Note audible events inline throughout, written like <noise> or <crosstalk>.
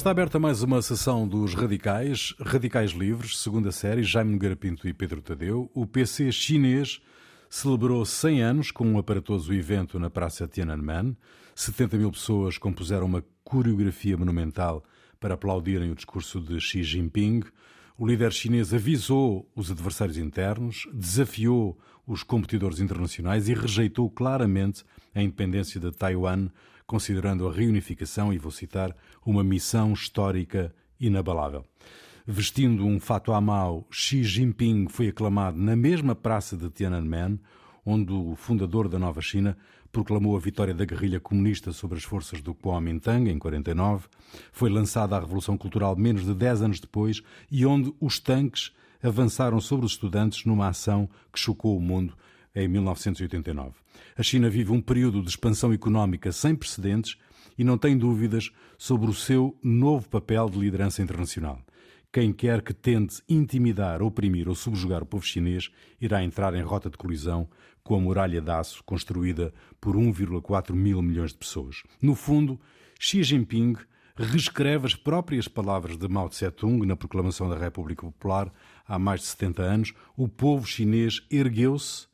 Está aberta mais uma sessão dos Radicais, Radicais Livres, segunda série, Jaime Nogueira Pinto e Pedro Tadeu. O PC chinês celebrou 100 anos com um aparatoso evento na Praça Tiananmen. 70 mil pessoas compuseram uma coreografia monumental para aplaudirem o discurso de Xi Jinping. O líder chinês avisou os adversários internos, desafiou os competidores internacionais e rejeitou claramente a independência de Taiwan considerando a reunificação, e vou citar, uma missão histórica inabalável. Vestindo um fato à mão, Xi Jinping foi aclamado na mesma praça de Tiananmen, onde o fundador da nova China proclamou a vitória da guerrilha comunista sobre as forças do Kuomintang em 49, foi lançada a Revolução Cultural menos de 10 anos depois e onde os tanques avançaram sobre os estudantes numa ação que chocou o mundo em 1989. A China vive um período de expansão económica sem precedentes e não tem dúvidas sobre o seu novo papel de liderança internacional. Quem quer que tente intimidar, oprimir ou subjugar o povo chinês irá entrar em rota de colisão com a muralha de aço construída por 1,4 mil milhões de pessoas. No fundo, Xi Jinping reescreve as próprias palavras de Mao Tse-tung na proclamação da República Popular há mais de 70 anos. O povo chinês ergueu-se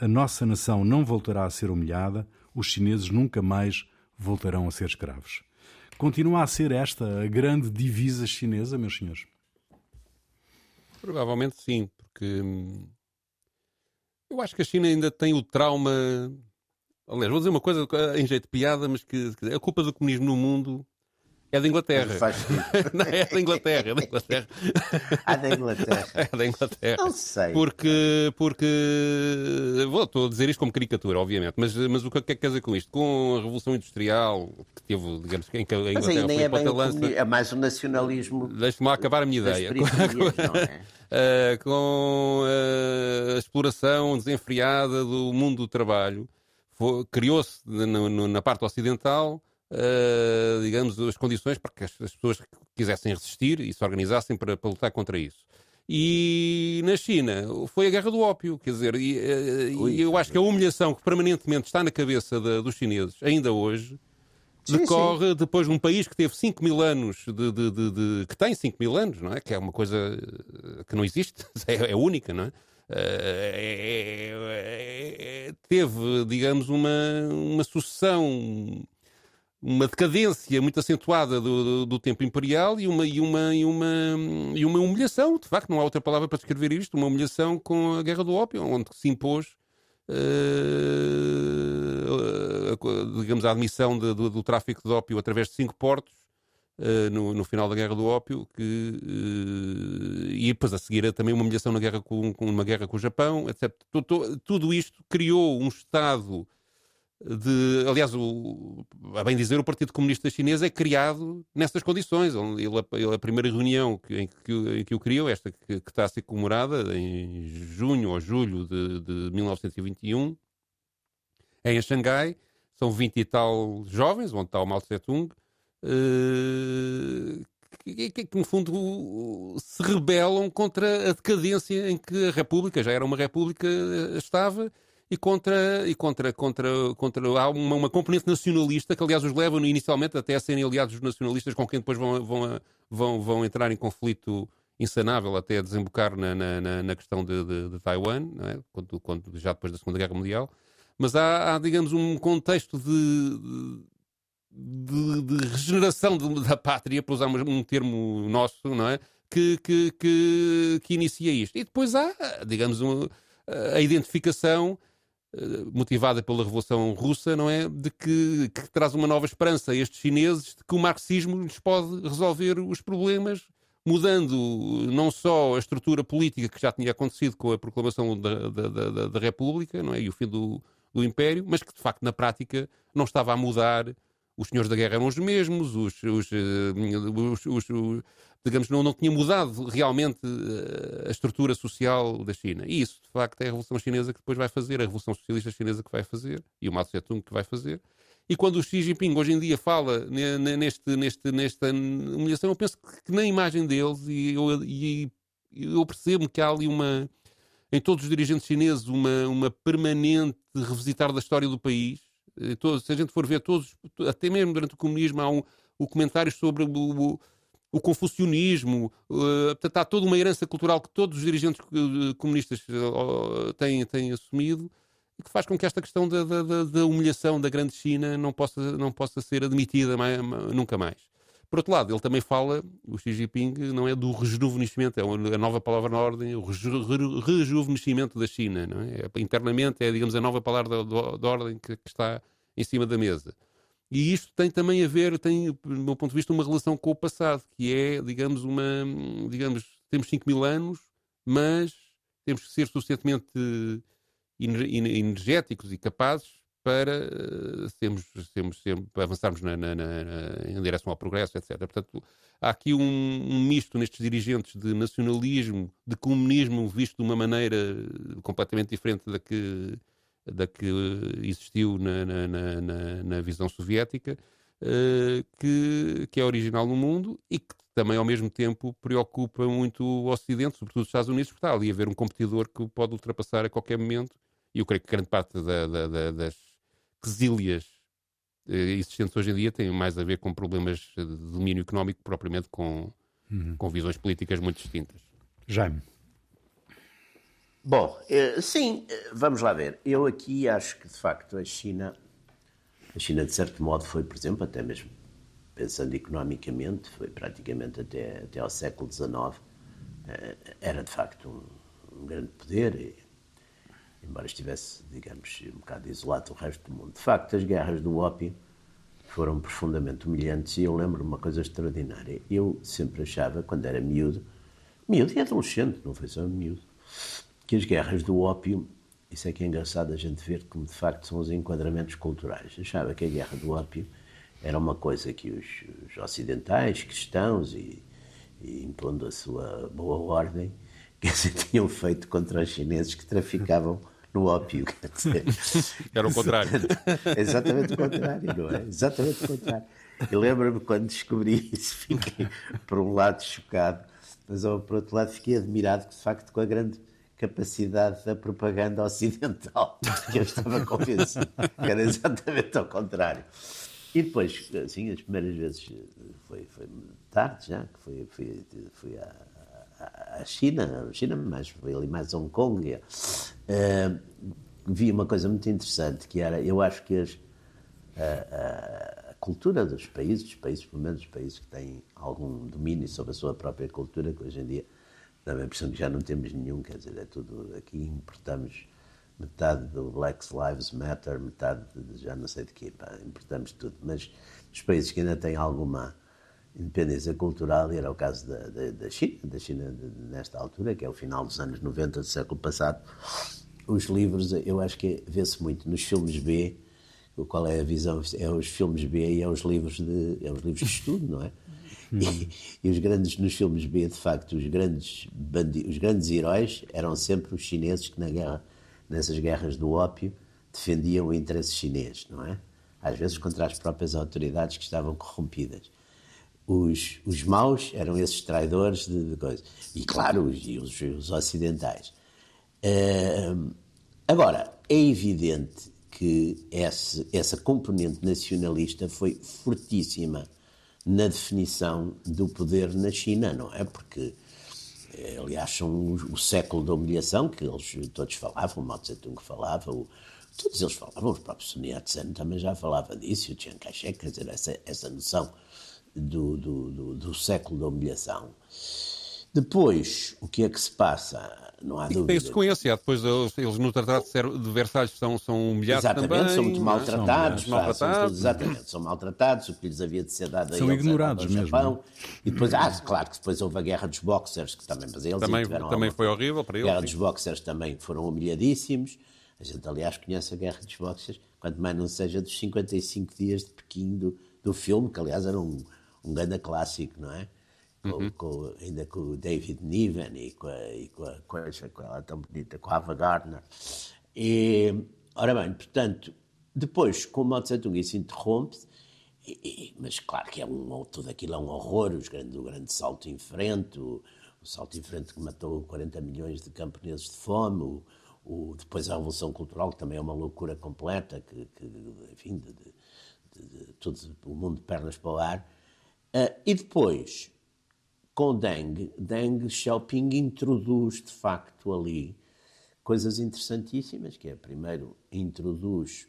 a nossa nação não voltará a ser humilhada, os chineses nunca mais voltarão a ser escravos. Continua a ser esta a grande divisa chinesa, meus senhores? Provavelmente sim, porque hum, eu acho que a China ainda tem o trauma. Aliás, vou dizer uma coisa em jeito de piada, mas que a culpa do comunismo no mundo é da Inglaterra. <laughs> Não, é da Inglaterra, é da Inglaterra. Ah, da Inglaterra. <laughs> É da Inglaterra. Não sei. Porque, porque vou, estou a dizer isto como caricatura, obviamente, mas, mas o que é que quer dizer com isto? Com a Revolução Industrial, que teve, digamos, em que a Mas Inglaterra aí nem foi é bem lança. é mais o nacionalismo Deixe-me lá acabar a minha ideia. <laughs> não é? Uh, com uh, a exploração desenfreada do mundo do trabalho, criou-se na, na parte ocidental, uh, digamos, as condições para que as, as pessoas quisessem resistir e se organizassem para, para lutar contra isso. E na China foi a guerra do ópio, quer dizer, e, Ui, e eu acho que a humilhação que permanentemente está na cabeça da- dos chineses, ainda hoje, Sim, decorre depois de um país que teve 5 mil anos, de, de- de- de- que tem 5 mil anos, não é? Que é uma coisa eh, que não existe, <laughs> é, é única, não é? Eh, é- é- é- teve, digamos, uma, uma sucessão, uma decadência muito acentuada do, do- tempo imperial e uma, e, uma, e, uma, e uma humilhação, de facto, não há outra palavra para descrever isto, uma humilhação com a Guerra do Ópio, onde se impôs a- digamos, a admissão de- do, do tráfico de ópio através de cinco portos eh, no, no final da Guerra do Ópio, que, eh, e depois a seguir também uma humilhação na guerra com, com uma guerra com o Japão, etc. Tu- tu- Tudo isto criou um Estado de. Aliás, o, a bem dizer, o Partido Comunista Chinês é criado nessas condições. Ele, a primeira reunião em, que, em que o criou, esta que, que está a ser comemorada em junho ou julho de, de 1921, é em Xangai. São 20 e tal jovens, onde está o Mao Tse-tung, eh, que, que- que, no fundo se rebelam contra a decadência em que a República, já era uma República, eh, estava e contra, e contra, contra, contra há uma, uma componente nacionalista que, aliás, os leva inicialmente até a serem aliados dos nacionalistas com quem depois vão, vão, vão, vão entrar em conflito insanável até desembocar na, na, na- questão de, de, de Taiwan, é? quando, quando, já depois da Segunda Guerra Mundial. Mas há, há, digamos, um contexto de, de, regeneração da pátria, para usar um termo nosso, não é? Que, que, que, que inicia isto. E depois há, digamos, a identificação motivada pela Revolução Russa, não é? De que, que traz uma nova esperança a estes chineses de que o marxismo lhes pode resolver os problemas, mudando não só a estrutura política que já tinha acontecido com a proclamação da, da, da- da- da República, não é? E o fim do, do Império, mas que de facto na prática não estava a mudar. Os senhores da guerra eram os mesmos, os, os, eh, os- os- os- digamos, não, não tinha mudado realmente eh, a estrutura social da China. E isso, de facto, é a Revolução Chinesa que depois vai fazer, a Revolução Socialista Chinesa que vai fazer, e o Mao Tse-tung que vai fazer. E quando o Xi Jinping hoje em dia fala ne- ne- neste, neste, nesta humilhação, eu penso que na imagem deles, e eu, e eu percebo que há ali uma, em todos os dirigentes chineses, uma, uma permanente revisitar da história do país. Eh, se a gente for ver todos, até mesmo durante o comunismo, há um, o comentário sobre o, o confucionismo, uh, portanto, há toda uma herança cultural que todos os dirigentes uh, comunistas uh, têm, têm assumido que faz com que esta questão da, da, da humilhação da grande China não possa, não possa ser admitida mais, nunca mais. Por outro lado, ele também fala, o Xi Jinping, não é do rejuvenescimento, é a nova palavra na ordem, o rejuvenescimento da China. Não é? é? Internamente é, digamos, a nova palavra da, da ordem que, que está em cima da mesa. E isto tem também a ver, tem, do meu ponto de vista, uma relação com o passado, que é, digamos, uma. Digamos, temos 5 mil anos, mas temos que ser suficientemente energéticos e capazes para uh, sermos, sermos, sermos, avançarmos na, na, na, em direção ao progresso, etc. Portanto, há aqui um, um, misto nestes dirigentes de nacionalismo, de comunismo visto de uma maneira completamente diferente da que da que existiu na, visão soviética, uh, que, que é original no mundo e que também, ao mesmo tempo, preocupa muito o Ocidente, sobretudo os Estados Unidos, porque está ali a haver um competidor que pode ultrapassar a qualquer momento. E eu creio que grande parte da, da, da, das quesílias uh, existentes hoje em dia tem mais a ver com problemas de domínio económico, propriamente com, uhum. com visões políticas muito distintas. Jaime. Bom, eh, sim, eh, vamos lá ver. Eu aqui acho que, de facto, a China, a China, de certo modo, foi, por exemplo, até mesmo pensando economicamente, foi praticamente até, até ao século XIX, eh, era, de facto, um, um grande poder, embora estivesse, digamos, um bocado isolado do resto do mundo. De facto, as guerras do ópio foram profundamente humilhantes e eu lembro uma coisa extraordinária. Eu sempre achava, quando era miúdo, miúdo e adolescente, não foi só miúdo, que as guerras do ópio, isso é que é engraçado a gente ver como de facto são os enquadramentos culturais. Achava que a guerra do ópio era uma coisa que os, os ocidentais, cristãos e, e, impondo a sua boa ordem, <laughs> que tinham feito contra os chineses que traficavam no ópio. Dizer, era o contrário. exatamente o contrário, não é? Exatamente o contrário. Eu lembro-me quando descobri isso, fiquei por um lado chocado, mas por outro lado fiquei admirado que de facto com a grande capacidade da propaganda ocidental, que eu estava convencido que era exatamente ao contrário. E depois, assim, as primeiras vezes foi, foi tarde já, que fui, fui, fui à, à China, à China, foi ali mais Hong Kong. Uh, vi uma coisa muito interessante, que era, eu acho que as, a, a, cultura dos países, dos países, pelo menos os países que têm algum domínio sobre a sua própria cultura, que hoje em dia dá a impressão que já não temos nenhum, quer dizer, é tudo aqui importamos metade do Black Lives Matter, metade de, já não sei de quê, pá, importamos tudo. Mas os países que ainda têm alguma independência cultural, e era o caso da, da, da China, da China nesta altura, que é o final dos anos 90 do século passado, os livros, eu acho que vê-se muito nos filmes B, qual é a visão? É os filmes B e é os livros de, é os livros de estudo, não é? E, e, os grandes, nos filmes B, de facto, os grandes, bandi os grandes heróis eram sempre os chineses que na guerra, nessas guerras do ópio defendiam o interesse chinês, não é? Às vezes contra as próprias autoridades que estavam corrompidas. Os, os maus eram esses traidores de, de coisas. E, claro, os, os, os ocidentais. Uh, agora, é evidente que esse, essa componente nacionalista foi fortíssima na definição do poder na China, não é? Porque, eh, aliás, são o, século da humilhação que eles todos falavam, o Mao Tse-tung falava, o, todos eles falavam, o próprio Sun Yat-sen também já falava disso, o Chiang Kai-shek, quer dizer, essa, essa noção do, do, do, do século da humilhação. Depois, o que é que se passa? não há dúvida. Tem sequência, depois eles, eles no Tratado de Versalhes são, são humilhados exatamente, também. são muito maltratados. São maltratados. exatamente, são maltratados, o que lhes havia de ser dado São ignorados mesmo. Japão. E depois, ah, claro que depois houve a guerra dos boxers, que também, mas eles também, também foi horrível para eles. A guerra dos boxers também foram humilhadíssimos. A gente, aliás, conhece a guerra dos boxers, quanto mais não seja dos 55 dias de Pequim do, do filme, que aliás era um, um grande clássico, não é? uhum. com, ainda com o David Niven e com a, e com a coisa, com ela tão bonita, com a Ava Gardner. E, ora bem, portanto, depois, com o Mao Tse-tung isso interrompe-se, mas claro que é um, tudo aquilo é um horror, os grande, o grande salto em frente, o, o, salto em frente que matou 40 milhões de camponeses de fome, o, o, depois a Revolução Cultural, que também é uma loucura completa, que, que enfim, de, de, de, de, todo o mundo de pernas para o ar. Uh, e depois, com Deng, Deng Xiaoping introduz de facto ali coisas interessantíssimas, que é, primeiro, introduz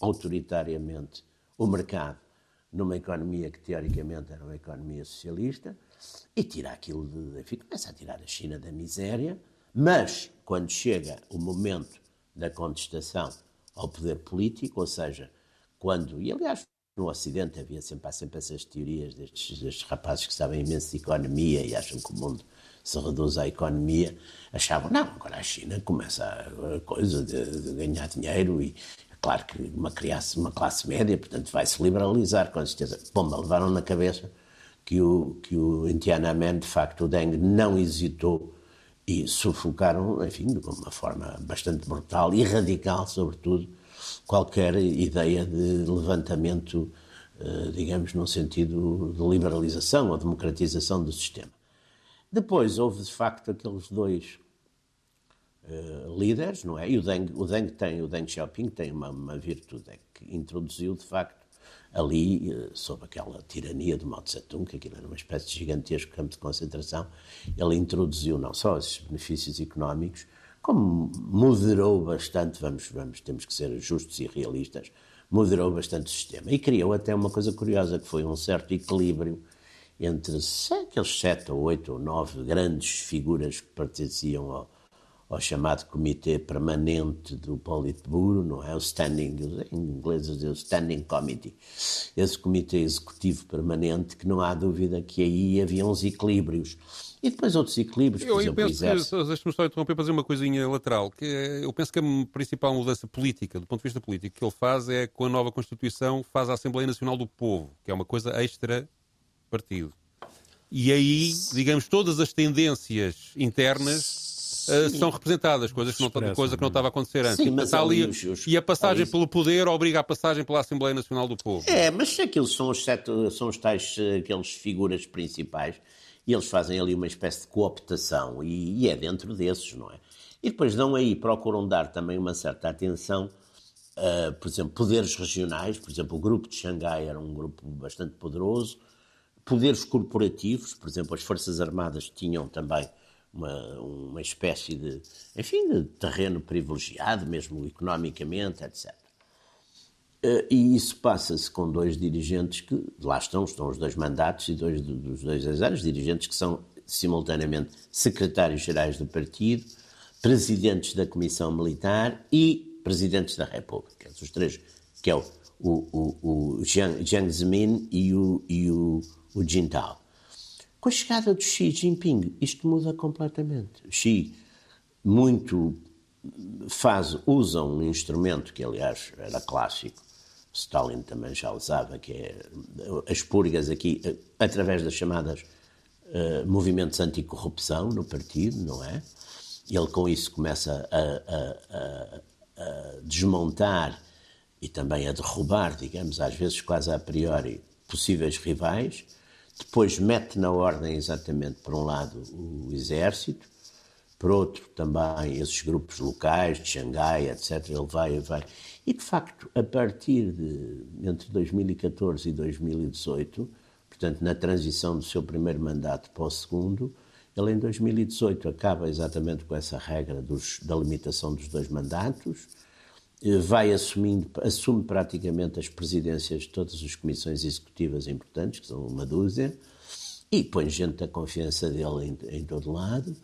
autoritariamente o mercado numa economia que teoricamente era uma economia socialista e tira aquilo de, enfim, começa a tirar a China da miséria, mas quando chega o momento da contestação ao poder político, ou seja, quando, e aliás no Ocidente havia sempre, há sempre essas teorias destes, destes rapazes que sabem imenso de economia e acham que o mundo se reduz à economia, achavam, não, agora a China começa a coisa de, de ganhar dinheiro e claro que uma, criasse, uma classe média, portanto vai-se liberalizar, com certeza. Bom, levaram na cabeça que o, que o Tiananmen, de facto, o Deng não hesitou e sufocaram, enfim, de uma forma bastante brutal e radical, sobretudo, qualquer ideia de levantamento, eh, digamos, num sentido de liberalização ou democratização do sistema. Depois houve, de facto, aqueles dois uh, líderes, não é? E o Deng, o Deng tem, o Deng Xiaoping tem uma, uma virtude, é que introduziu, de facto, ali, uh, sob aquela tirania de Mao Tse-tung, que aquilo era uma espécie de gigantesco campo de concentração, ele introduziu não só esses benefícios económicos, como moderou bastante, vamos, vamos, temos que ser justos e realistas, moderou bastante o sistema. E criou até uma coisa curiosa, que foi um certo equilíbrio entre aqueles sete ou oito ou nove grandes figuras que pertenciam ao, ao chamado Comitê Permanente do Politburo, não é? O Standing, em inglês o Standing Committee. Esse Comitê Executivo Permanente, que não há dúvida que aí havia uns equilíbrios e depois outros equilíbrios, por eu, exemplo, eu penso, Deixe-me só interromper para fazer uma coisinha lateral, que é, eu penso que a principal mudança política, do ponto de vista político, que ele faz é com a nova Constituição, faz a Assembleia Nacional do Povo, que é uma coisa extra partido. E aí, digamos, todas as tendências internas uh, são representadas, coisas que não, coisa que não estava a acontecer antes. Sim, mas ali, os, os, e a passagem pelo poder obriga a passagem pela Assembleia Nacional do Povo. É, mas aqueles são os, sete, são os tais eh, aqueles figuras principais e eles fazem ali uma espécie de cooptação, e, e, é dentro desses, não é? E depois dão aí, procuram dar também uma certa atenção, uh, por exemplo, poderes regionais, por exemplo, o grupo de Xangai era um grupo bastante poderoso, poderes corporativos, por exemplo, as Forças Armadas tinham também uma, uma espécie de, enfim, de terreno privilegiado, mesmo economicamente, etc. Eh, e isso passa-se com dois dirigentes que lá estão, estão os dois mandatos e dois dos dois exércitos, dirigentes que são simultaneamente secretários-gerais do partido, presidentes da Comissão Militar e presidentes da República. Os três, que é o, o, o, o Jiang, Jiang Zemin e o, e o, o Jintao. Com a chegada do Xi Jinping, isto muda completamente. O Xi, muito faz, usa um instrumento que, aliás, era clássico, Stalin também já usava, que é as purgas aqui, através das chamadas uh, movimentos anticorrupção no partido, não é? Ele com isso começa a, a, a, a desmontar e também a derrubar, digamos, às vezes quase a priori, possíveis rivais. Depois mete na ordem exatamente, por um lado, o exército, por outro também esses grupos locais de Xangai, etc. Ele vai e vai. E, de facto, a partir de entre 2014 e 2018, portanto, na transição do seu primeiro mandato para o segundo, ele em 2018 acaba exatamente com essa regra dos, da limitação dos dois mandatos, vai assumindo, assume praticamente as presidências de todas as comissões executivas importantes, que são uma dúzia, e põe gente da confiança dele em, em todo lado,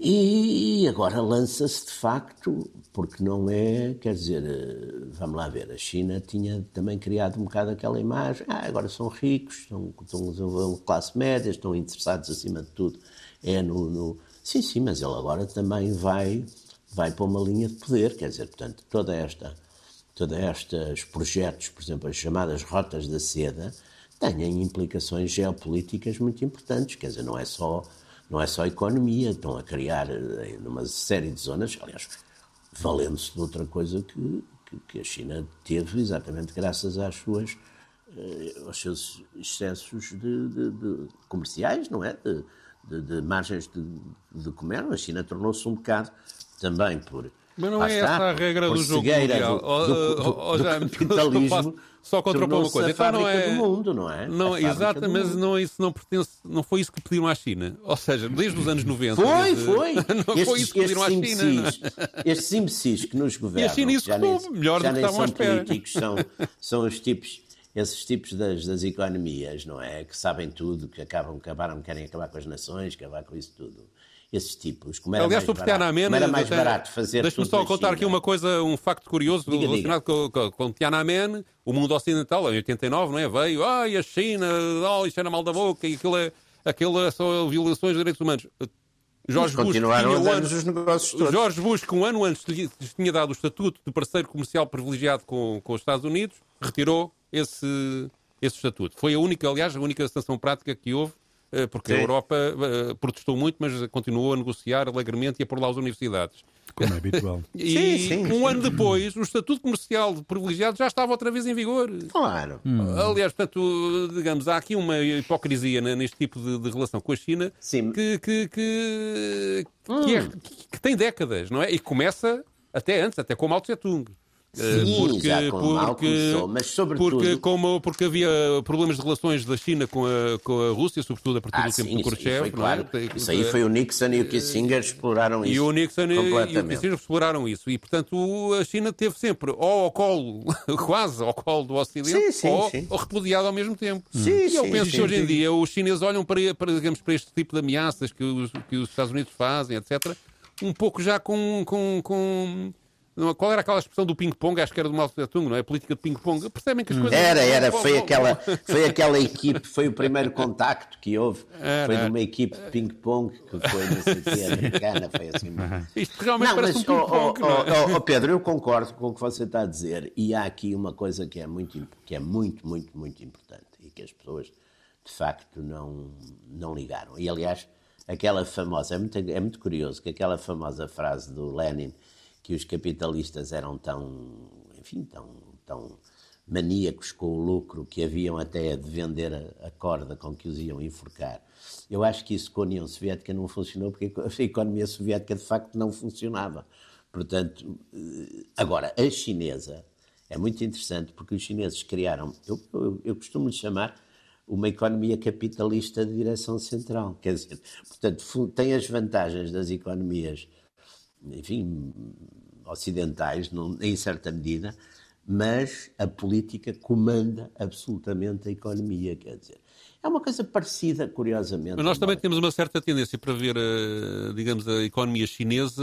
e agora lança-se de facto, porque não é, quer dizer, eh, vamos lá ver, a China tinha também criado um bocado aquela imagem, ah, agora são ricos, estão, estão classe média, estão interessados acima de tudo, é no, no... Sim, sim, mas ele agora também vai, vai para uma linha de poder, quer dizer, portanto, toda esta, toda estes projetos, por exemplo, as chamadas rotas da seda, têm implicações geopolíticas muito importantes, quer dizer, não é só não é só economia, estão a criar eh, numa série de zonas, aliás, valendo-se de outra coisa que, que, a China teve exatamente graças às suas, eh, aos seus excessos de, de, de comerciais, não é? De, de margens de, comércio. A China tornou-se um bocado, também por, Mas não é essa a regra do jogo mundial. Do, do, do, do <laughs> capitalismo só contrapor uma coisa. Então não é do mundo, não é? Não, exato, mas não, isso não pertence, não foi isso que pediram à China. Ou seja, desde os anos 90. Foi, foi. <laughs> Não estes, foi isso que pediram à China. Estes imbecis que nos governam. E a China isso já nem, melhor já do que estavam à espera. políticos, são, <laughs> são os tipos esses tipos das, das, economias, não é? Que sabem tudo, que acabam, acabaram, querem acabar com as nações, acabar com isso tudo esses tipos. Como era Aliás, mais sobre barato, Tiananmen, como era mais barato fazer Deixa-me só contar aqui uma coisa, um facto curioso diga, relacionado diga. Com, com, com, Tiananmen. O mundo ocidental, em 89, não é? Veio, ai, a China, oh, isto era mal da boca, e aquilo, é, aquilo são violações de direitos humanos. Jorge Bush, continuaram tinha um ano, os negócios todos. Jorge Bush, que um ano antes lhe tinha dado o estatuto de parceiro comercial privilegiado com, com os Estados Unidos, retirou esse, esse estatuto. Foi a única, aliás, a única sanção prática que houve porque Sim. a Europa uh, protestou muito, mas continuou a negociar alegremente e a pôr lá as universidades. Como é habitual. <laughs> E Sim, sim, um sim. ano depois, o Estatuto Comercial de Privilegiado já estava outra vez em vigor. Claro. Aliás, portanto, digamos, há aqui uma hipocrisia neste tipo de, de relação com a China que, que, que, que, é- que tem décadas, não é? E começa até antes, até com Mao Tse-Tung. Sim, já com Mao começou, mas sobretudo- porque, como, porque havia problemas de relações da China com a, com a Rússia, sobretudo a partir Ah, do tempo sim, do isso aí Khrushchev. não é? claro. Tem- Isso aí foi o Nixon e o Kissinger exploraram isso e o Nixon e- e o. Kissinger exploraram isso. E, portanto, a China teve sempre ou ao colo, <laughs> quase ao colo do Ocidente, Sim, sim, ou, sim. repudiado ao mesmo tempo. Sim, e eu penso que hoje em dia os chineses olham para, para, digamos, para este tipo de ameaças que os, que os Estados Unidos fazem, etc., um pouco já com... com, com qual era aquela expressão do ping-pong? Acho que era do Mao Tse-Tung, não é? A política de ping-pong. Percebem que as coisas... Era, era, foi aquela, foi aquela equipe, foi o primeiro contacto que houve, Era. foi de uma equipe de ping-pong que foi, não sei <laughs> americana, foi assim. Isto realmente Não, parece mas, um oh, ping-pong, oh, não é? oh, oh, Pedro, eu concordo com o que você está a dizer e há aqui uma coisa que é muito, que é muito, muito, muito importante e que as pessoas, de facto, não, não ligaram. E, aliás, aquela famosa, é muito, é muito curioso que aquela famosa frase do Lenin que os capitalistas eram tão, enfim, tão, tão maníacos com o lucro que haviam até de vender a, corda com que os iam enforcar. Eu acho que isso com a União Soviética não funcionou porque a <laughs> economia soviética de facto não funcionava. Portanto, eh, agora, a chinesa é muito interessante porque os chineses criaram, eu, eu, eu costumo lhe chamar uma economia capitalista de direção central. Quer dizer, portanto, tem as vantagens das economias, enfim, ocidentais, em certa medida, mas a política comanda absolutamente a economia, quer dizer. É uma coisa parecida, curiosamente. Mas nós também embora- temos uma certa tendência para ver, eh, digamos, a economia chinesa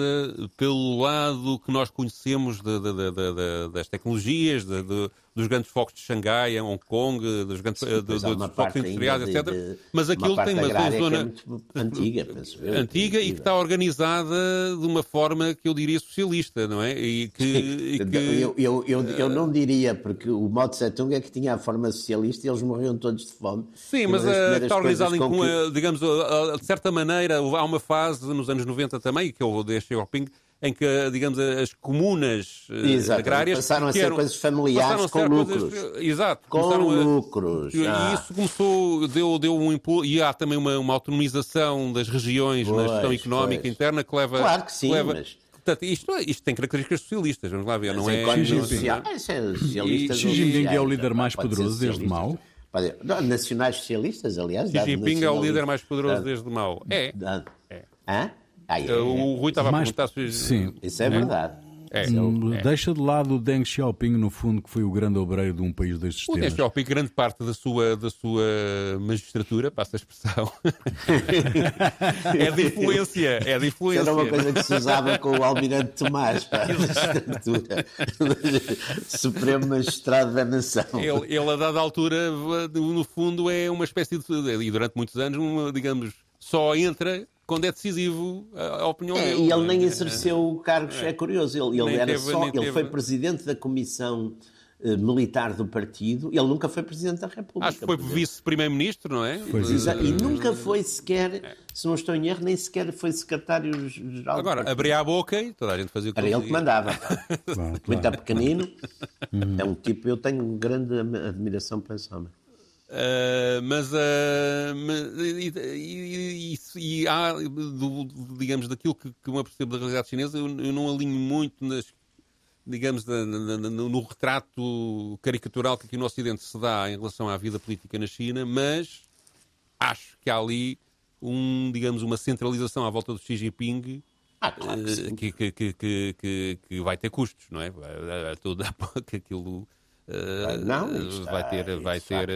pelo lado que nós conhecemos de- de- de- das tecnologias, de- dos grandes focos de Xangai, em Hong Kong, dos grandes eh, do- há dos uma focos industriais, etc. de- Mas aquilo tem uma que zona é antiga, penso eu, antiga e que está organizada de uma forma que eu diria socialista, não é? E que, e que- Eu, eu, eu, eu não diria, porque o Mao Tse Tung é que tinha a forma socialista e eles morriam todos de fome. Sim, mas eh, está organizado em, eh, digamos, eh, eh, de certa maneira, há uma fase nos anos 90 também, que é o de Xiaoping, em que, digamos, as comunas eh, Exato, agrárias passaram a ser eram- coisas familiares com ser coisas- lucros. exato. Com a- lucros. E ah. isso começou, deu, deu um impulso, e há também uma, uma autonomização das regiões na Pois, gestão económica pois. interna que leva... Claro que sim, leva- mas- Portanto, isto, é- isto tem características socialistas, vamos lá ver, não Mas é... economia Xi Jinping. social- Ah, é Xi Jinping é o líder mais poderoso desde. Mao? Não, nacionais socialistas, aliás. Xi Jinping é o líder mais poderoso desde Mao. É. É. Hã? Ah, é, O Rui estava a Mais- perguntar se... Sim. Isso é verdade. É. Hum, Deixa de lado o Deng Xiaoping, no fundo, que foi o grande obreiro de um país destes O Deng temas. Xiaoping, grande parte da sua, da sua magistratura, passa a expressão, <laughs> é de influência. É de Isso influência. era uma coisa que se usava com o Almirante Tomás para a magistratura. Supremo Magistrado da Nação. Ele, ele, a dada altura, no fundo, é uma espécie de. E durante muitos anos, uma, digamos, só entra quando é decisivo a, opinião É, dele. e ele nem É, exerceu cargos, é, curioso, ele, ele Nem era teve- só, nem ele teve- foi presidente da comissão eh, militar do partido, ele nunca foi presidente da República. Acho que foi vice-primeiro-ministro, não é? E nunca foi sequer, se não estou em erro, nem sequer foi secretário-geral. Agora, abria a boca e toda a gente fazia o que Era ele que mandava. <laughs> Claro, Muito claro. pequenino. É um tipo, eu tenho grande admiração para esse homem. Uh, mas, uh, e, e, e, e, há, do, digamos, daquilo que, que eu percebo da realidade chinesa, eu, eu não alinho muito nas, digamos, na, na, no, no, retrato caricatural que aqui no Ocidente se dá em relação à vida política na China, mas acho que há ali um, digamos, uma centralização à volta do Xi Jinping ah, claro que, que, que, vai ter custos, não é? Tudo <laughs> que aquilo Uh, não, vai ter, vai ter,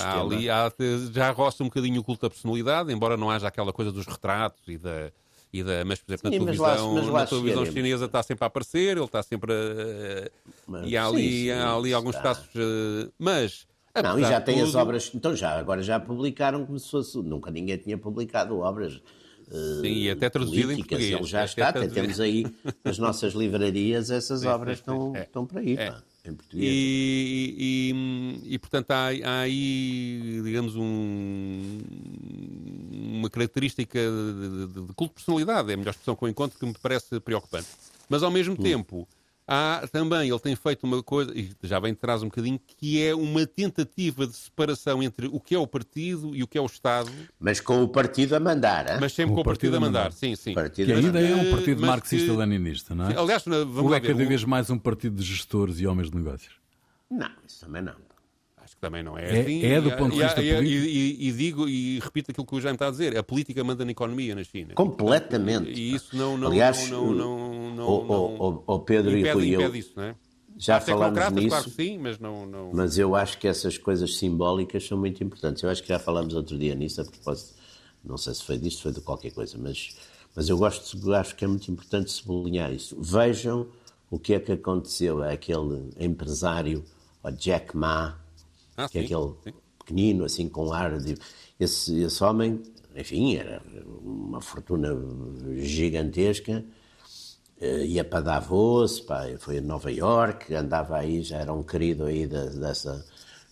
há ali, há, já roça um bocadinho o culto da personalidade, embora não haja aquela coisa dos retratos e da, e da, mas, por exemplo, na sim, televisão, lá, na televisão chinesa está sempre a aparecer, ele está sempre a. Mas, e há ali, sim, sim, há ali alguns passos. Uh, mas. Não, e já tem tudo... as obras. Então já, agora já publicaram como se fosse. Nunca ninguém tinha publicado obras. Sim, e até traduzido em português. Ele já está, até temos aí nas nossas livrarias, essas <laughs> obras estão, é, estão para aí. É. Em português. E, e, e portanto, há, há, aí, digamos, um, uma característica de, de, de, culto de personalidade, é a melhor expressão que eu encontro, que me parece preocupante. Mas, ao mesmo hum. tempo, há também, ele tem feito uma coisa, e já vem de trás um bocadinho, que é uma tentativa de separação entre o que é o partido e o que é o Estado. Mas com o partido a mandar, hein? Mas sempre com o partido, partido a mandar, mandar. sim, sim. Partido que ainda é um partido marxista-leninista, não é? Aliás, vamos Ou é ver, cada vez mais um partido de gestores e homens de negócios? Não, isso também não também não é, é assim. É do ponto de vista e, político. E, e, e, digo e repito aquilo que o Jaime está a dizer: a política manda na economia na China. Completamente. E isso não. não Aliás, não, não, não, o, o, o, Pedro impede, e Rui, impede isso, não é? já falámos nisso. Claro sim, mas não, não. Mas eu acho que essas coisas simbólicas são muito importantes. Eu acho que já falámos outro dia nisso, a propósito. Não sei se foi disto, foi de qualquer coisa, mas, mas eu gosto, acho que é muito importante sublinhar isso. Vejam o que é que aconteceu àquele empresário, o Jack Ma, ah, que é sim, aquele sim. pequenino, assim, com ar de. Esse, esse homem, enfim, era uma fortuna gigantesca, uh, ia para Davos, pá, foi a Nova York, andava aí, já era um querido aí da, dessa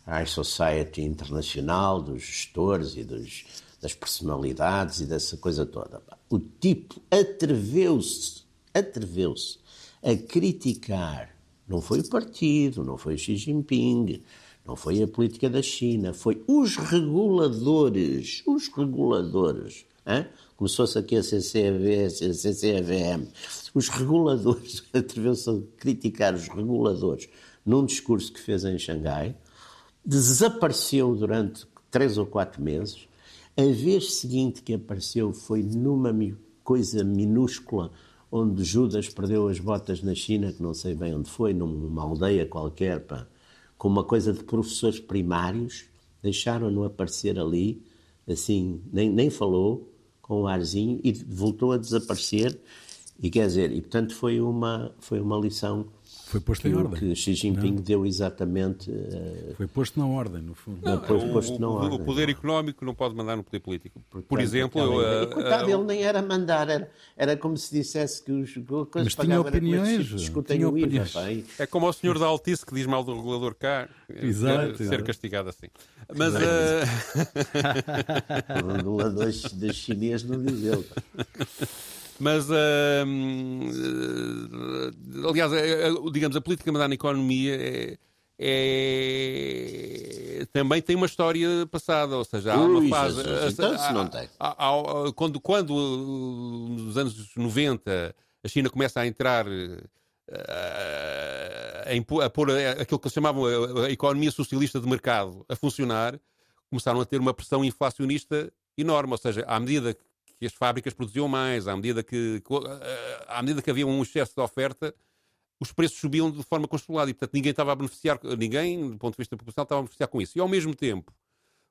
High Society internacional, dos gestores e dos, das personalidades e dessa coisa toda. O tipo atreveu-se, atreveu-se a criticar, não foi o partido, não foi o Xi Jinping, não foi a política da China, foi os reguladores, os reguladores. Começou-se aqui a CCV, a CCVM. Os reguladores, <laughs> atreveu-se a criticar os reguladores num discurso que fez em Xangai, desapareceu durante três ou quatro meses. A vez seguinte que apareceu foi numa coisa minúscula onde Judas perdeu as botas na China, que não sei bem onde foi, numa aldeia qualquer, pá com uma coisa de professores primários, deixaram-no aparecer ali, assim, nem, nem falou, com um arzinho, e voltou a desaparecer. E quer dizer, e portanto foi uma, foi uma lição foi posto que, em ordem. que Xi Jinping não. deu exatamente. Uh, foi posto na ordem, no fundo. Não, foi o, posto na o, ordem. O poder económico não pode mandar no poder político. Portanto, Por exemplo. Aquela, uh, coitado, uh, ele nem era mandar, era, era como se dissesse que os coisas Mas tinha opiniões. Discutem o IVA. É como o senhor da Altice que diz mal do regulador cá. Exato. Ser exato. castigado assim. Mas. <laughs> o regulador da chinês não diz ele. <laughs> Mas, uh, aliás, uh, digamos, a política mandar na economia é, é, também tem uma história passada, ou seja, há uma fase. então, se não tem. Quando, quando, nos anos 90, a China começa a entrar. A, a pôr aquilo que chamavam a, a economia socialista de mercado a funcionar, começaram a ter uma pressão inflacionista enorme. Ou seja, à medida que que as fábricas produziam mais, à medida que, eh, à medida que havia um excesso de oferta, os preços subiam de forma controlada e, portanto, ninguém estava a beneficiar, ninguém, do ponto de vista populacional, estava a beneficiar com isso. E, ao mesmo tempo,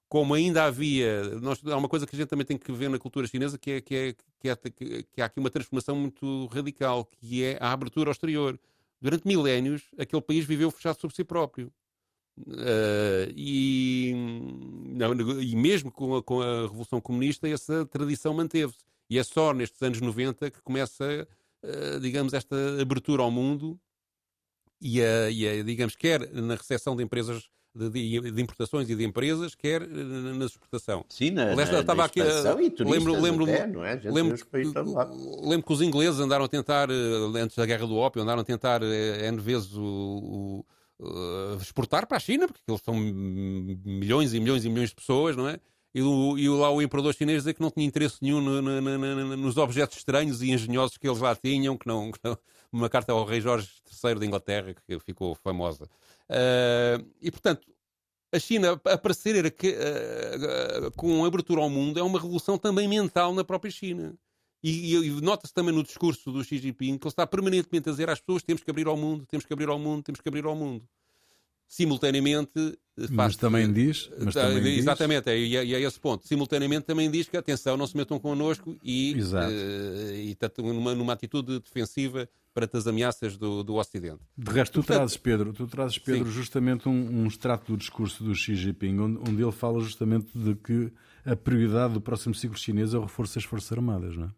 como ainda havia, nós, há uma coisa que a gente também tem que ver na cultura chinesa, que é que, é, que, é, que há aqui uma transformação muito radical, que é a abertura ao exterior. Durante milénios, aquele país viveu fechado sobre si próprio. Uh, e, e mesmo com a, com a, Revolução Comunista, essa tradição manteve-se. E é só nestes anos 90 que começa, uh, digamos, esta abertura ao mundo e, a, e a, digamos, quer na recepção de empresas de, de, importações e de empresas, quer na exportação. Sim, na, Aliás, na, estava aqui, lembro, lembro, até, não é? lembro, lembro que os ingleses andaram a tentar, eh, antes da Guerra do Ópio, andaram a tentar N vezes o, o uh, exportar para a China, porque eles são milhões e milhões e milhões de pessoas, não é? E, o, e lá o imperador chinês dizer que não tinha interesse nenhum no, no, no, nos objetos estranhos e engenhosos que eles lá tinham, que não, que não uma carta ao rei Jorge III da Inglaterra, que ficou famosa. Uh, e, portanto, a China aparecer uh, com abertura ao mundo é uma revolução também mental na própria China. E, e, e nota-se também no discurso do Xi Jinping que ele está permanentemente a dizer às pessoas temos que abrir ao mundo, temos que abrir ao mundo, temos que abrir ao mundo. Simultaneamente... Mas também diz... Mas também exatamente, diz... É, e, é, e é esse ponto. Simultaneamente também diz que, atenção, não se metam connosco e, Exato. uh, e está numa, numa atitude defensiva perante as ameaças do, do Ocidente. De resto, tu trazes, Pedro, tu trazes, Pedro Sim. justamente um, um extrato do discurso do Xi Jinping, onde, onde ele fala justamente de que a prioridade do próximo ciclo chinês é o reforço das Forças Armadas, não é?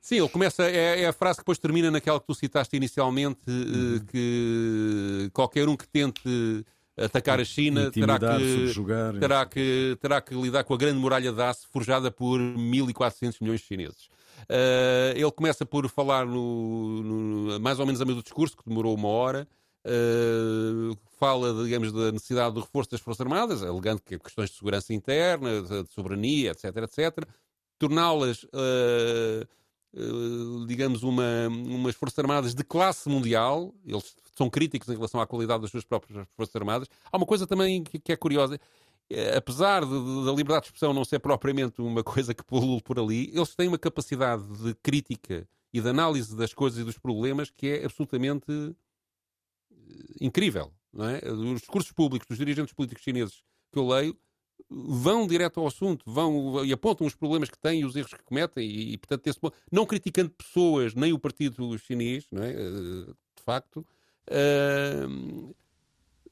Sim, ele começa, é, é, a frase que depois termina naquela que tu citaste inicialmente, eh, uhum. que qualquer um que tente atacar a China terá que, terá, que, terá que lidar com a grande muralha de aço forjada por 1.400 milhões de chineses. Uh, ele começa por falar no, no, mais ou menos a meio do discurso, que demorou uma hora, uh, fala, digamos, da necessidade do reforço das Forças Armadas, alegando que questões de segurança interna, de, soberania, etc., etc., torná-las... Uh, digamos, uma, umas Forças Armadas de classe mundial. Eles são críticos em relação à qualidade das suas próprias Forças Armadas. Há uma coisa também que, que é curiosa. Eh, apesar da liberdade de expressão não ser propriamente uma coisa que pulula por ali, eles têm uma capacidade de crítica e de análise das coisas e dos problemas que é absolutamente eh, incrível. Não é? Os discursos públicos dos dirigentes políticos chineses que eu leio vão direto ao assunto, vão e apontam os problemas que têm e os erros que cometem e, e portanto, esse, não criticando pessoas nem o partido chinês, não é? Eh, de facto, uh,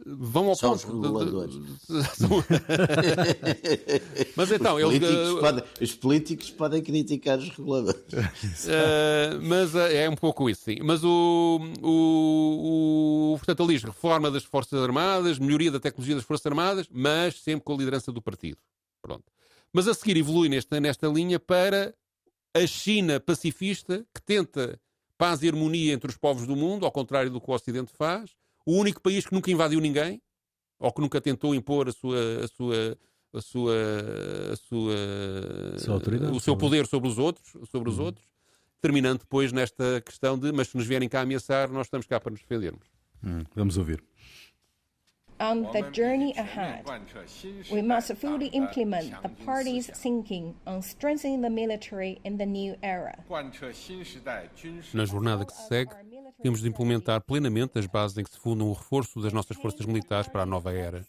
vão ao São ponto. Os reguladores. <laughs> mas então, os, eles, políticos uh, podem, os políticos podem criticar os reguladores. Uh, <laughs> mas uh, é um pouco isso, sim. Mas o, o, o portanto, ele diz reforma das Forças Armadas, melhoria da tecnologia das Forças Armadas, mas sempre com a liderança do partido. Pronto. Mas a seguir evolui nesta, nesta linha para a China pacifista que tenta paz e harmonia entre os povos do mundo, ao contrário do que o Ocidente faz o único país que nunca invadiu ninguém, ou que nunca tentou impor a sua, a sua, a sua, a sua, o seu poder sobre os outros, sobre os uhum. outros, terminando depois nesta questão de, mas se nos vierem cá ameaçar, nós estamos cá para nos defendermos. Hum, vamos ouvir. On the journey ahead, we must fully implement the party's thinking on strengthening the military in the new era. Na jornada que se segue, temos de implementar plenamente as bases em que se fundam o reforço das nossas forças militares para a nova era,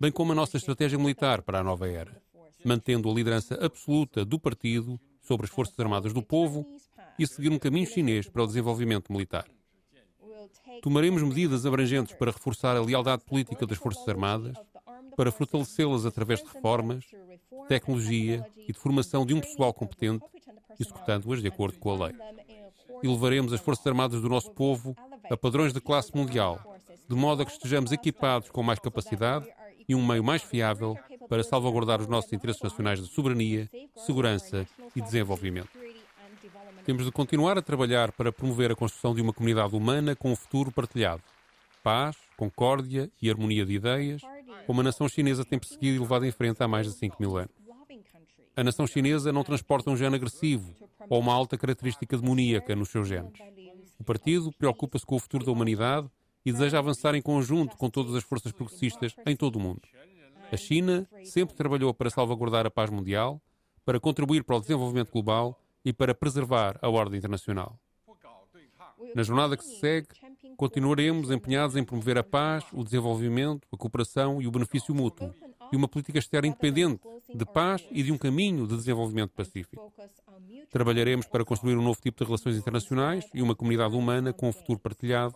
bem como a nossa estratégia militar para a nova era, mantendo a liderança absoluta do partido sobre as Forças Armadas do povo e seguir um caminho chinês para o desenvolvimento militar. Tomaremos medidas abrangentes para reforçar a lealdade política das Forças Armadas, para fortalecê-las através de reformas, tecnologia e de formação de um pessoal competente, executando-as de acordo com a lei. E levaremos as Forças Armadas do nosso povo a padrões de classe mundial, de modo a que estejamos equipados com mais capacidade e um meio mais fiável para salvaguardar os nossos interesses nacionais de soberania, segurança e desenvolvimento. Temos de continuar a trabalhar para promover a construção de uma comunidade humana com um futuro partilhado. Paz, concórdia e harmonia de ideias, como a nação chinesa tem perseguido e levado em frente há mais de 5 mil anos. A nação chinesa não transporta um gene agressivo ou uma alta característica demoníaca nos seus genes. O partido preocupa-se com o futuro da humanidade e deseja avançar em conjunto com todas as forças progressistas em todo o mundo. A China sempre trabalhou para salvaguardar a paz mundial, para contribuir para o desenvolvimento global e para preservar a ordem internacional. Na jornada que se segue, continuaremos empenhados em promover a paz, o desenvolvimento, a cooperação e o benefício mútuo, e uma política externa independente, de paz e de um caminho de desenvolvimento pacífico. Trabalharemos para construir um novo tipo de relações internacionais e uma comunidade humana com um futuro partilhado,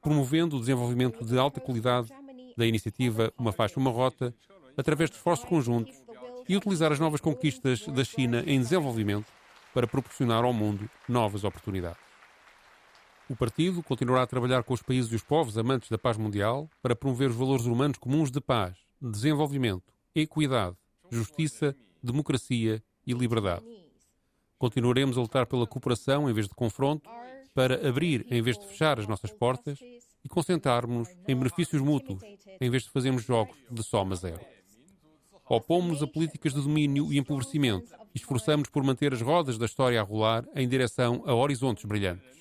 promovendo o desenvolvimento de alta qualidade da iniciativa Uma Faixa, Uma Rota, através de esforços conjuntos, e utilizar as novas conquistas da China em desenvolvimento para proporcionar ao mundo novas oportunidades. O partido continuará a trabalhar com os países e os povos amantes da paz mundial para promover os valores humanos comuns de paz, desenvolvimento, equidade, justiça, democracia e liberdade. Continuaremos a lutar pela cooperação em vez de confronto, para abrir em vez de fechar as nossas portas e concentrarmos-nos em benefícios mútuos, em vez de fazermos jogos de soma zero. Opomos-nos a políticas de domínio e empobrecimento e esforçamos por manter as rodas da história a rolar em direção a horizontes brilhantes.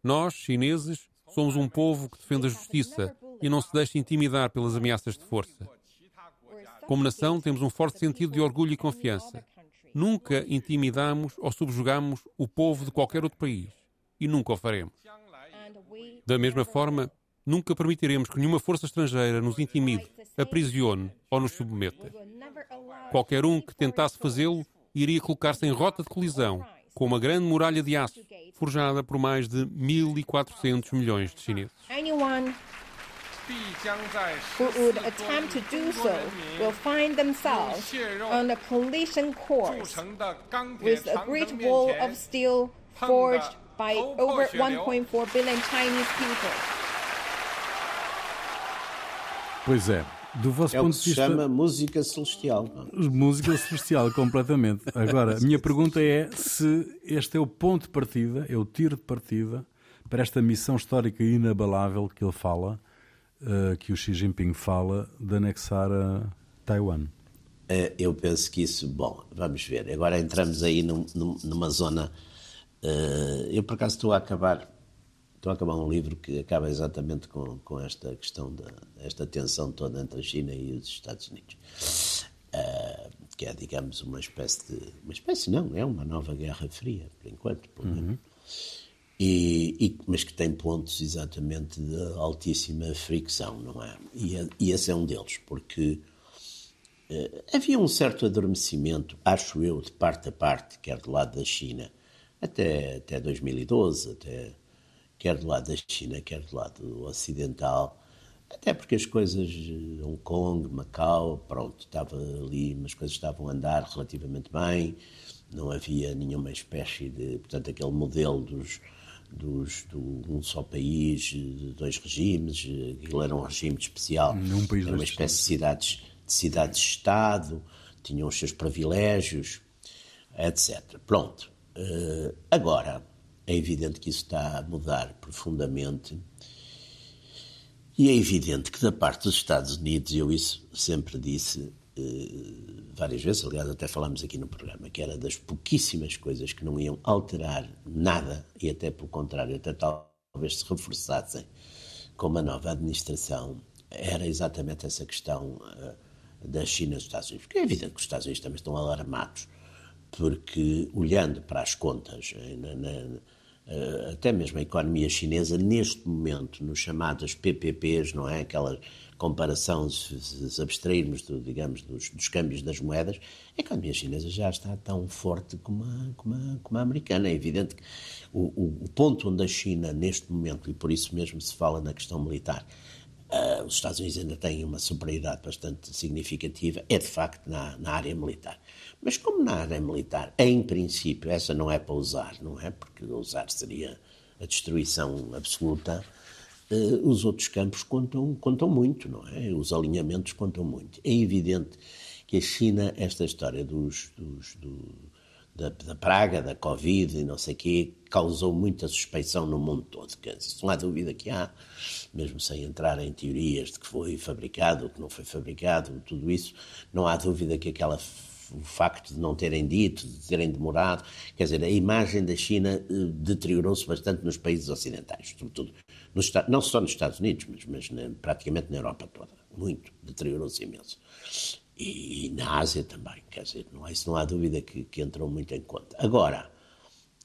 Nós, chineses, somos um povo que defende a justiça e não se deixa intimidar pelas ameaças de força. Como nação, temos um forte sentido de orgulho e confiança. Nunca intimidamos ou subjugamos o povo de qualquer outro país e nunca o faremos. Da mesma forma, nunca permitiremos que nenhuma força estrangeira nos intimide, aprisione ou nos submeta. Qualquer um que tentasse fazê-lo iria colocar-se em rota de colisão com uma grande muralha de aço, forjada por mais de 1.400 milhões de chineses. Anyone who would attempt to do so will find themselves on a collision course with a great wall of steel forged by over 1.4 billion Chinese people. Pois é. Do vosso É o ponto que de se vista. chama música celestial. Música celestial, completamente. Agora, a minha pergunta é se este é o ponto de partida, é o tiro de partida para esta missão histórica inabalável que ele fala, eh, que o Xi Jinping fala, de anexar a Taiwan. Eh, Eu penso que isso, bom, vamos ver. Agora entramos aí num- num- numa zona. eh, eu por acaso estou a acabar, estou a acabar um livro que acaba exatamente com, com esta questão da esta tensão toda entre a China e os Estados Unidos, Eh, que é, digamos, uma espécie de, uma espécie não, é uma nova guerra fria, por enquanto, pelo menos. E, e- mas que tem pontos exatamente de altíssima fricção, não é? E, e esse é um deles, porque eh, havia um certo adormecimento, acho eu, de parte a parte, quer do lado da China, até, até 2012, até, quer do lado da China, quer do lado ocidental, até porque as coisas, eh, Hong Kong, Macau, pronto, estava ali, as coisas estavam a andar relativamente bem, não havia nenhuma espécie de, portanto, aquele modelo dos, dos, do um só país, de dois regimes, eh, aquilo era um regime especial, Num país, era uma espécie de cidades de cidades-estado, tinham os seus privilégios, etc. Pronto. Eh, agora, é evidente que isso está a mudar profundamente e é evidente que da parte dos Estados Unidos, eu isso sempre disse eh, várias vezes, aliás até falámos aqui no programa, que era das pouquíssimas coisas que não iam alterar nada e até pelo contrário, até talvez se reforçassem com uma nova administração, era exatamente essa questão eh, da China e dos Estados Unidos. Porque é evidente que os Estados Unidos também estão alarmados, porque olhando para as contas, eh, na- na- até mesmo a economia chinesa, neste momento, nos chamados PPPs, não é? Aquela comparação, se abstrairmos, do, digamos, dos, dos câmbios das moedas, a economia chinesa já está tão forte como a, como a, como a americana. É evidente que o, o- o ponto onde a China, neste momento, e por isso mesmo se fala na questão militar, ah, os Estados Unidos ainda têm uma superioridade bastante significativa, é de facto na, na área militar. Mas como na área militar, em princípio, essa não é para usar, não é? Porque usar seria a destruição absoluta. eh, os outros campos contam, contam muito, não é? Os alinhamentos contam muito. É evidente que a China, esta história dos, dos- do- da, da praga, da Covid e não sei o quê, causou muita suspeição no mundo todo. Não há dúvida que há, mesmo sem entrar em teorias de que foi fabricado, que não foi fabricado, tudo isso, não há dúvida que aquela o facto de não terem dito, de terem demorado, quer dizer, a imagem da China eh, deteriorou-se bastante nos países ocidentais, sobretudo, não só nos Estados Unidos, mas, mas praticamente na Europa toda, muito, deteriorou-se imenso. E, e na Ásia também, quer dizer, não há, isso não há dúvida que, que entrou muito em conta. Agora,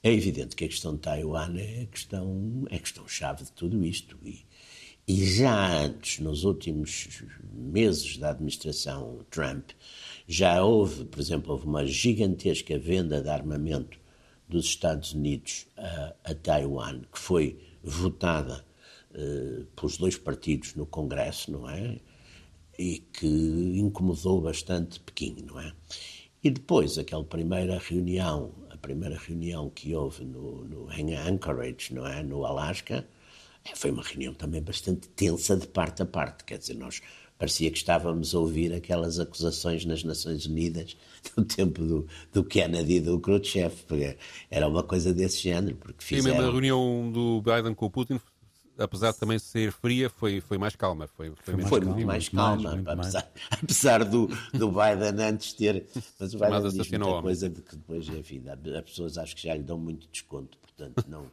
é evidente que a questão de Taiwan é a questão, é a questão-chave de tudo isto. E, e já antes, nos últimos meses da administração Trump, já houve, por exemplo, houve uma gigantesca venda de armamento dos Estados Unidos a, a Taiwan, que foi votada eh, pelos dois partidos no Congresso, não é? E que incomodou bastante Pequim, não é? E depois, aquela primeira reunião, a primeira reunião que houve no, no, em Anchorage, não é? No Alasca, eh, foi uma reunião também bastante tensa de parte a parte. Quer dizer, nós parecia que estávamos a ouvir aquelas acusações nas Nações Unidas <laughs> do tempo do, do Kennedy e do Khrushchev, porque era uma coisa desse género, porque Sim, mesmo a fizeram... reunião do Biden com o Putin apesar de também ser fria, foi, foi mais calma. Foi, foi, foi, foi muito mais calma, mais, apesar, mais. <laughs> apesar do, do Biden antes ter. Mas o Biden diz muita coisa de que depois, enfim, as pessoas acho que já lhe dão muito desconto, portanto não,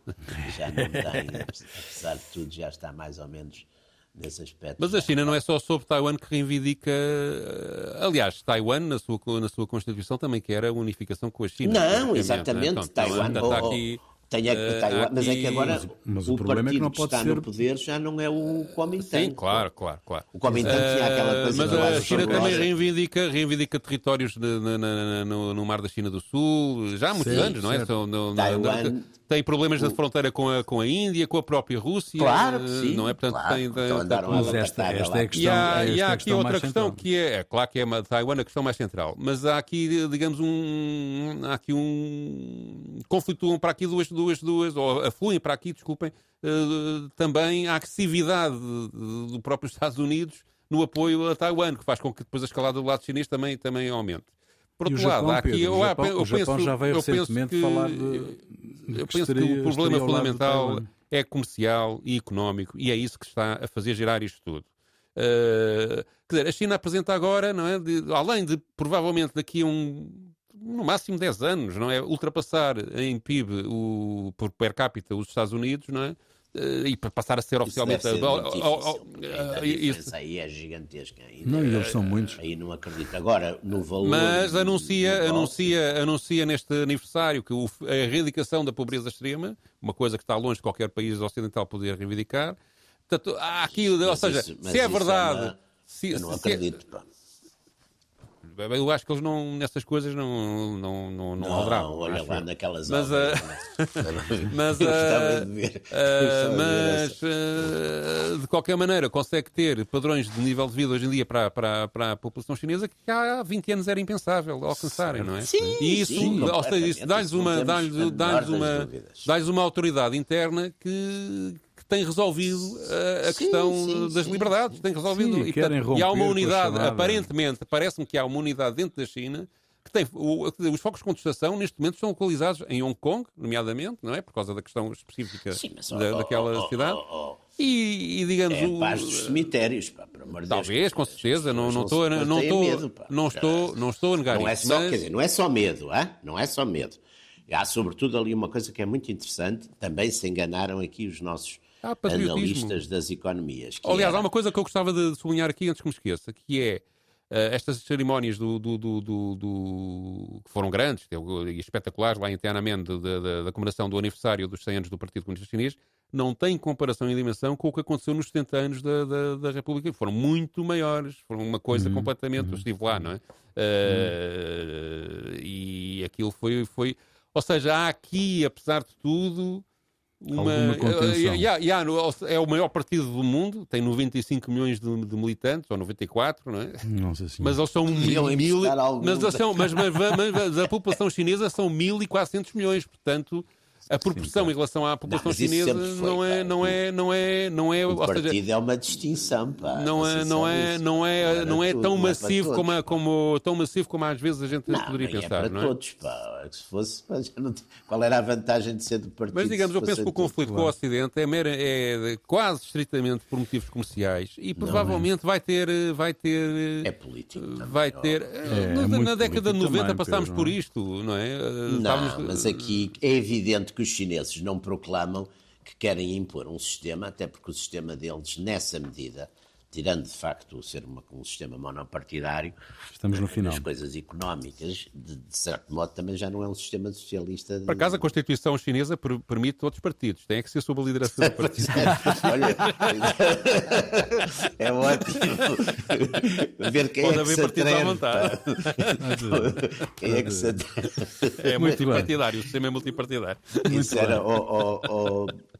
já não tem, apesar de tudo, já está mais ou menos nesse aspecto. Mas a China não é só sobre Taiwan que reivindica. Eh, aliás, Taiwan, na sua, na sua Constituição, também quer a unificação com a China. Não, exatamente. Né? Taiwan, Taiwan está aqui. Tem é, uh, Taiwan, mas é que agora mas, mas o, o problema partido é que, não pode que está ser... no poder já não é o Kuomintang. Sim, claro, claro, claro. O Kuomintang uh, tinha aquela coisa... Mas a China também reivindica, reivindica territórios de, na, na, no, no, mar da China do Sul, já há muitos sim, anos, não é? São, no, Taiwan... tem problemas na fronteira com a, com a Índia, com a própria Rússia. Claro que sim. Não é? Portanto, claro, tem, tem, então mas esta, esta é a questão. E há, e há aqui outra questão que é, é, claro que é a Taiwan a questão mais central, mas há aqui, digamos, um, há aqui um, conflituam para aqui duas, duas, duas, ou afluem para aqui, desculpem, uh, também a agressividade do próprio <laughs> Estados Unidos no apoio a Taiwan, que faz com que depois a escalada do lado chinês também, também aumente. Por outro lado, Japão, aqui eu, o Japão, eu, o Japão penso, já veio recentemente que, falar de, de eu penso estaria, que o problema fundamental é comercial e económico e é isso que está a fazer girar isto tudo. Uh, quer dizer, a China apresenta agora, não é, de, além de provavelmente daqui a um no máximo 10 anos, não é? Ultrapassar em PIB o, por per capita os Estados Unidos, não é? Uh, e para passar a ser oficialmente. Isso, oh, oh, oh, a isso aí é gigantesca. Ainda, não, eles são muitos. Aí não acredito. Agora, no valor. Mas anuncia, anuncia, anuncia neste aniversário que o, a erradicação da pobreza extrema, uma coisa que está longe de qualquer país ocidental poder reivindicar. Portanto, há aqui, mas ou seja, isso, se é verdade. É uma... se, eu não acredito, se, eu acho que eles não, nessas coisas não, não, não, não, não olha lá naquelas mas, obras, uh, <laughs> <laughs> mas, uh, uh, mas de qualquer maneira consegue ter padrões de nível de vida hoje em dia para, para, para a população chinesa que há 20 anos era impensável alcançarem, não é? Sim, e isso, sim, isso dá-lhes uma, dá uma, dá uma autoridade interna que tem resolvido a, a sim, questão sim, das sim, liberdades, tem resolvido. e, e há uma unidade, aparentemente, parece-me que há uma unidade dentro da China que tem o, os focos de contestação neste momento estão localizados em Hong Kong, nomeadamente, não é? Por causa da questão específica mas, da, oh, daquela oh, oh cidade. Oh, oh, e, e, digamos é paz dos cemitérios, pá, amor de Talvez, com certeza, não, não estou não estou não estou não estou a negar não é isso. É só, mas... quer dizer, não é só medo, hein? não é só medo. Há sobretudo ali uma coisa que é muito interessante, também se enganaram aqui os nossos analistas das economias. Aliás, era... há uma coisa que eu gostava de sublinhar aqui antes que me esqueça, que é uh, estas cerimónias do, do, do, do, que foram grandes e espetaculares lá em Tiananmen da comemoração do aniversário dos 100 anos do Partido Comunista Chinês não têm comparação em dimensão com o que aconteceu nos 70 anos da, da, da República. Foram muito maiores, foram uma coisa uhum. completamente. Uhum. Eu estive lá, não é? Uh, uhum. E aquilo foi, foi. Ou seja, há aqui, apesar de tudo, uma, yeah, yeah, é o maior partido do mundo, tem 95 milhões de, de militantes, ou 94, não é? Nossa mas eles são mil, mil mas, são, mas, mas, mas, a população chinesa são 1.400 milhões, portanto a proporção Sim, em relação à população não, chinesa foi, não, é, não é não é não é o partido seja, é uma distinção pá, não é não é não é não é, tão massivo todos, como, como tão massivo como às vezes a gente não, poderia é pensar é? para todos pá. se fosse não, qual era a vantagem de ser do partido mas digamos eu penso que o conflito com o Ocidente é, mera, é quase estritamente por motivos comerciais e provavelmente vai ter vai ter é político vai ter é, na, na década de 90 passámos por isto não é? Não Estávamos, mas aqui é evidente que os chineses não proclamam que querem impor um sistema, até porque o sistema deles, nessa medida, tirando de facto ser uma, um sistema monopartidário, estamos no final. As coisas económicas, de, de, certo modo, também já não é um sistema socialista. Por acaso, a Constituição chinesa per, permite outros partidos, tem que ser sob a liderança do <laughs> partido. <laughs> Olha, <laughs> é ótimo ver quem Pode é que se atreve. quem é que se atreve. É multipartidário, o sistema é multipartidário. Isso era, oh, oh, oh, Ó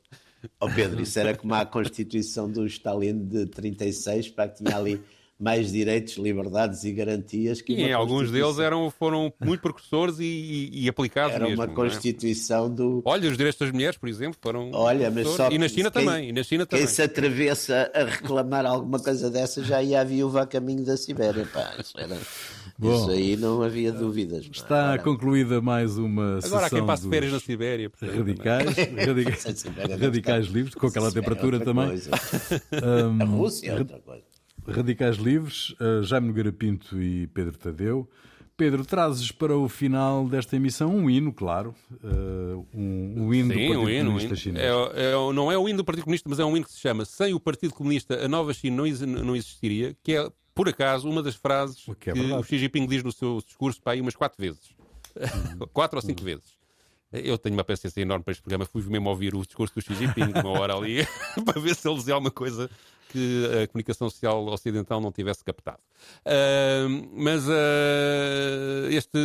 oh Pedro, <laughs> isso era como a Constituição do Stalin de 36, para que tinha ali mais direitos, liberdades e garantias que E alguns deles eram, foram muito precursores e, e, e aplicados Era mesmo. uma é? Constituição do... Olha, os direitos das mulheres, por exemplo, foram. Olha, mas só E na China quem- também. E na China Quem também. se atrevesse a, reclamar alguma coisa dessa já ia a viúva a caminho da Sibéria. Pá, isso, era- Bom. isso aí não havia dúvidas. Está concluída mais uma Agora há quem sessão passe férias na Sibéria. portanto, radicais, deve <laughs> radicais estar- livres, com aquela é temperatura também. Hum, <laughs> A Rússia é outra coisa. Radicais Livres, uh, Jaime Nogueira Pinto e Pedro Tadeu. Pedro, trazes para o final desta emissão um hino, claro, uh, um, um hino do Sim, Partido um hino. um Comunista hino. Chinês. É, é- não é o hino do Partido Comunista, mas é um hino que se chama Sem o Partido Comunista a nova China não, exi- não existiria, que é, por acaso, uma das frases O que, que é verdade. o Xi Jinping diz no seu discurso para aí umas quatro vezes. Uhum. <laughs> quatro ou cinco vezes. Eu tenho uma paciência enorme para este programa. Fui mesmo ouvir o discurso do Xi Jinping uma hora ali <laughs> para ver se ele dizia alguma coisa que a comunicação social ocidental não tivesse captado. Ah, mas ah, este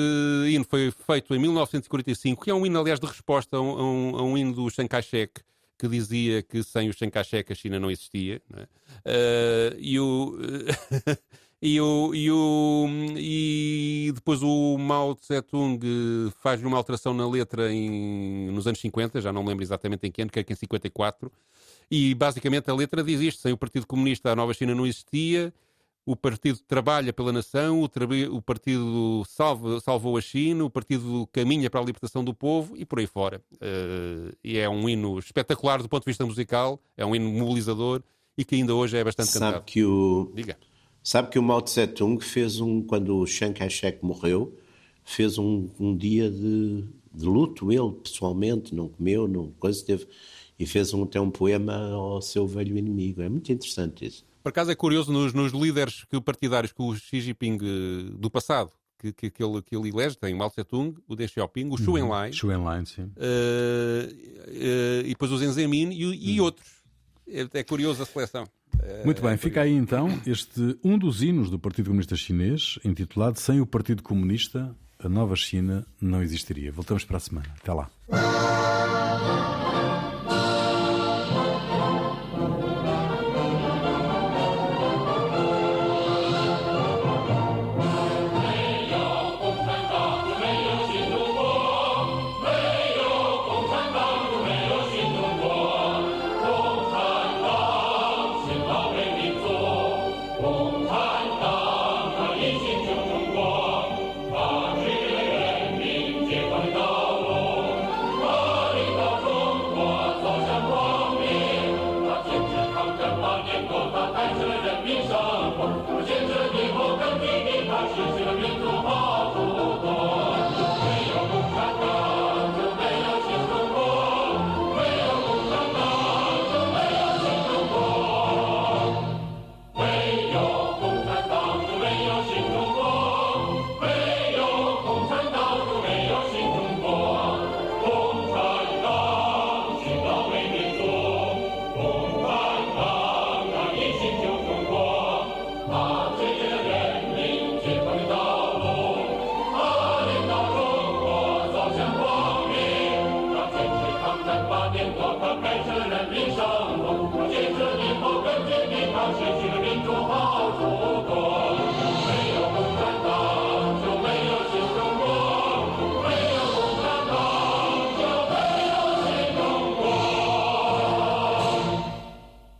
hino foi feito em 1945, que é um hino, aliás, de resposta a um, a um- hino do Chiang Kai-shek, que dizia que sem o Chiang Kai-shek a China não existia. não é? Ah, e o... <laughs> E, o, e, o, e depois o Mao Tse-tung eh, faz uma alteração na letra em, nos anos 50, já não lembro exatamente em que ano, creio que em 54, e basicamente a letra diz isto: sem o Partido Comunista a Nova China não existia, o Partido trabalha pela nação, o, trabi- o Partido salva, salvou a China, o Partido caminha para a libertação do povo e por aí fora. Eh, e é um hino espetacular do ponto de vista musical, é um hino mobilizador e que ainda hoje é bastante Sabe cantado. que o, Diga. Sabe que o Mao Tse Tung fez um, quando o Chiang Kai-shek morreu, fez um, um dia de, de luto, ele pessoalmente, não comeu, não coisa, teve, e fez um, até um poema ao seu velho inimigo. É muito interessante isso. Por acaso é curioso nos, nos líderes que, partidários que o Xi Jinping eh, do passado, que, que, que, ele, que ele elege, tem o Mao Tse-tung, o Deng Xiaoping, o Xu Enlai, Xu Enlai, sim. eh, eh, e depois o Zheng Zemin e, e outros. É, é curioso a seleção. Muito bem, fica aí então este um dos hinos do Partido Comunista Chinês, intitulado Sem o Partido Comunista, a nova China não existiria. Voltamos para a semana. Até lá.